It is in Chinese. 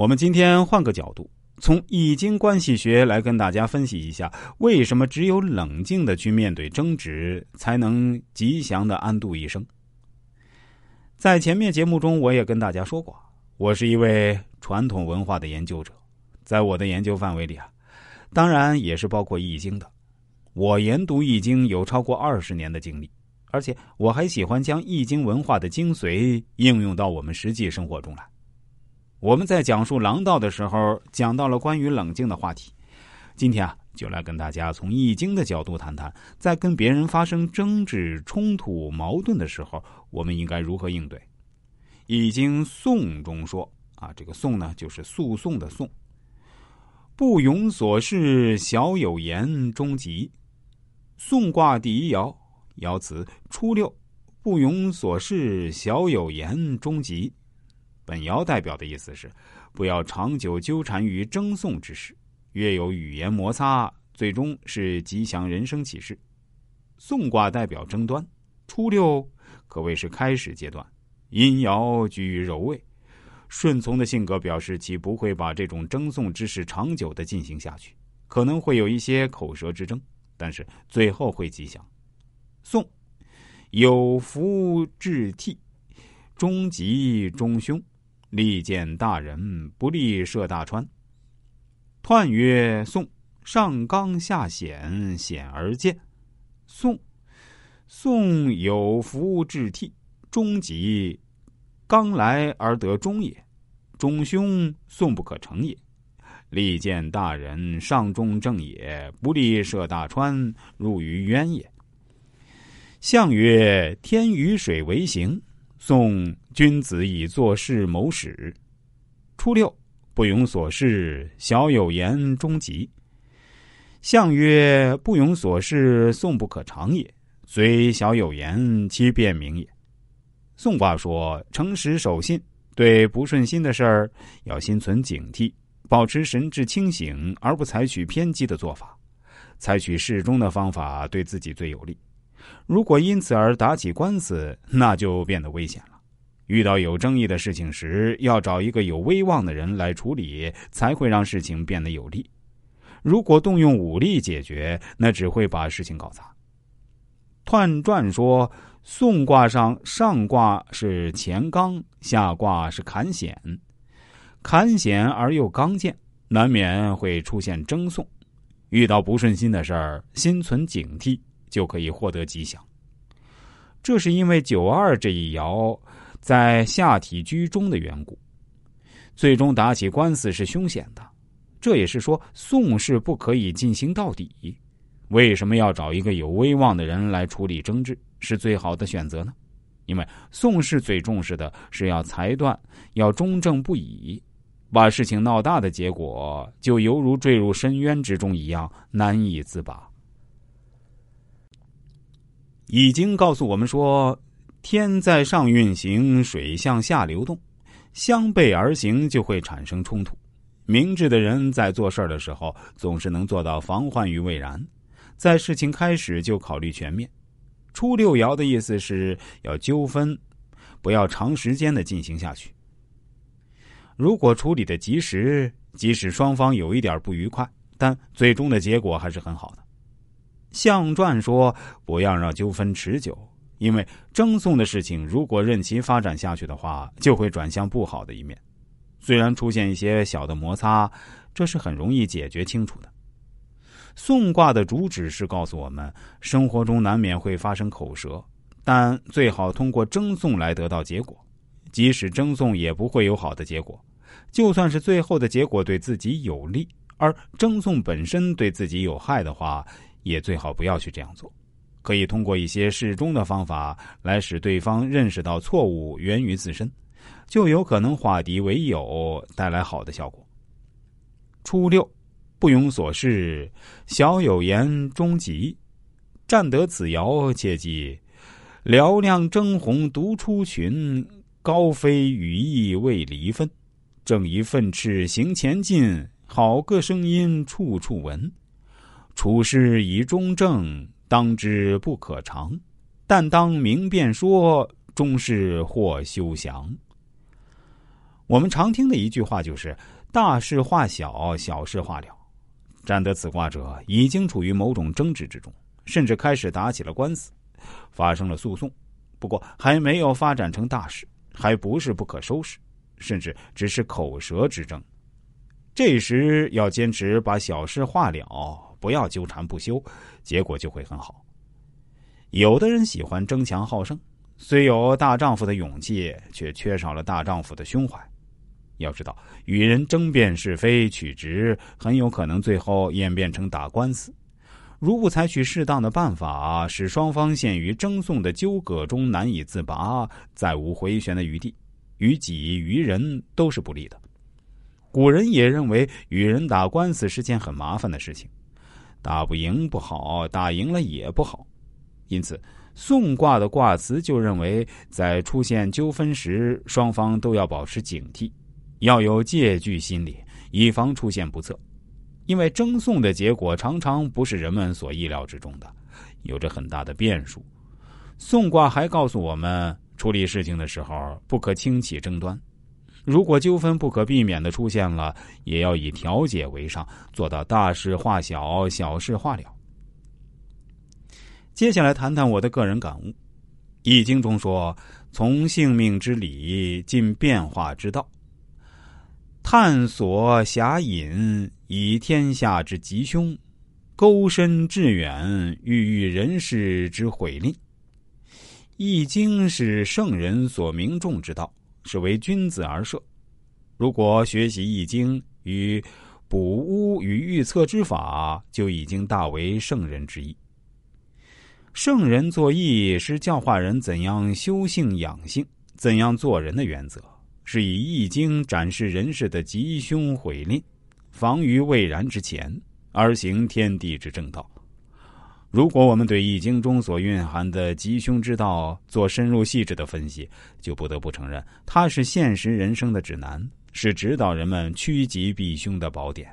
我们今天换个角度，从易经关系学来跟大家分析一下，为什么只有冷静的去面对争执，才能吉祥的安度一生。在前面节目中，我也跟大家说过，我是一位传统文化的研究者，在我的研究范围里啊，当然也是包括易经的。我研读易经有超过二十年的经历，而且我还喜欢将易经文化的精髓应用到我们实际生活中来。我们在讲述狼道的时候，讲到了关于冷静的话题。今天啊，就来跟大家从《易经》的角度谈谈，在跟别人发生争执、冲突、矛盾的时候，我们应该如何应对。《易经·讼》中说：“啊，这个‘讼’呢，就是诉讼的‘讼’。不庸所事，小有言，终吉。讼卦第一爻，爻辞：初六。不庸所事，小有言，终吉。”本爻代表的意思是，不要长久纠缠于争讼之事，越有语言摩擦，最终是吉祥人生启示。讼卦代表争端，初六可谓是开始阶段，阴爻居于柔位，顺从的性格表示其不会把这种争讼之事长久的进行下去，可能会有一些口舌之争，但是最后会吉祥。讼有福至替，终吉终凶。利见大人，不利涉大川。彖曰：宋，上刚下险，险而见。宋，宋有福至替，终吉。刚来而得终也，中凶，宋不可成也。利见大人，上中正也，不利涉大川，入于渊也。象曰：天与水为行。宋君子以做事谋始。初六，不庸所事，小有言，终吉。象曰：不庸所事，宋不可长也。虽小有言，其变明也。宋卦说：诚实守信，对不顺心的事儿要心存警惕，保持神志清醒，而不采取偏激的做法，采取适中的方法，对自己最有利。如果因此而打起官司，那就变得危险了。遇到有争议的事情时，要找一个有威望的人来处理，才会让事情变得有利。如果动用武力解决，那只会把事情搞砸。彖传说，宋卦上上卦是乾刚，下卦是坎险，坎险而又刚健，难免会出现争讼。遇到不顺心的事儿，心存警惕。就可以获得吉祥。这是因为九二这一爻在下体居中的缘故，最终打起官司是凶险的。这也是说宋氏不可以进行到底。为什么要找一个有威望的人来处理争执是最好的选择呢？因为宋氏最重视的是要裁断，要中正不倚，把事情闹大的结果就犹如坠入深渊之中一样难以自拔。已经告诉我们说，天在上运行，水向下流动，相背而行就会产生冲突。明智的人在做事的时候，总是能做到防患于未然，在事情开始就考虑全面。初六爻的意思是要纠纷，不要长时间的进行下去。如果处理的及时，即使双方有一点不愉快，但最终的结果还是很好的。象传说：“不要让纠纷持久，因为争讼的事情如果任其发展下去的话，就会转向不好的一面。虽然出现一些小的摩擦，这是很容易解决清楚的。”讼卦的主旨是告诉我们，生活中难免会发生口舌，但最好通过争讼来得到结果。即使争讼也不会有好的结果，就算是最后的结果对自己有利，而争讼本身对自己有害的话。也最好不要去这样做，可以通过一些适中的方法来使对方认识到错误源于自身，就有可能化敌为友，带来好的效果。初六，不庸所事，小有言，终吉。占得此爻，切记：嘹亮争鸿独出群，高飞羽翼未离分。正一奋翅行前进，好个声音处处闻。处事以中正，当之不可长；但当明辨说，终是或休祥。我们常听的一句话就是“大事化小，小事化了”。占得此卦者已经处于某种争执之中，甚至开始打起了官司，发生了诉讼。不过还没有发展成大事，还不是不可收拾，甚至只是口舌之争。这时要坚持把小事化了，不要纠缠不休，结果就会很好。有的人喜欢争强好胜，虽有大丈夫的勇气，却缺少了大丈夫的胸怀。要知道，与人争辩是非曲直，很有可能最后演变成打官司。如不采取适当的办法，使双方陷于争讼的纠葛中难以自拔，再无回旋的余地，于己于人都是不利的。古人也认为，与人打官司是件很麻烦的事情，打不赢不好，打赢了也不好。因此，宋卦的卦辞就认为，在出现纠纷时，双方都要保持警惕。要有戒惧心理，以防出现不测。因为争讼的结果常常不是人们所意料之中的，有着很大的变数。宋卦还告诉我们，处理事情的时候不可轻启争端。如果纠纷不可避免的出现了，也要以调解为上，做到大事化小，小事化了。接下来谈谈我的个人感悟，《易经》中说：“从性命之理，尽变化之道。”探索狭隐，以天下之吉凶；钩深致远，欲喻人世之毁吝。易经是圣人所明众之道，是为君子而设。如果学习易经与卜巫与预测之法，就已经大为圣人之意。圣人作易，是教化人怎样修性养性，怎样做人的原则。是以易经展示人世的吉凶毁吝，防于未然之前，而行天地之正道。如果我们对易经中所蕴含的吉凶之道做深入细致的分析，就不得不承认，它是现实人生的指南，是指导人们趋吉避凶的宝典。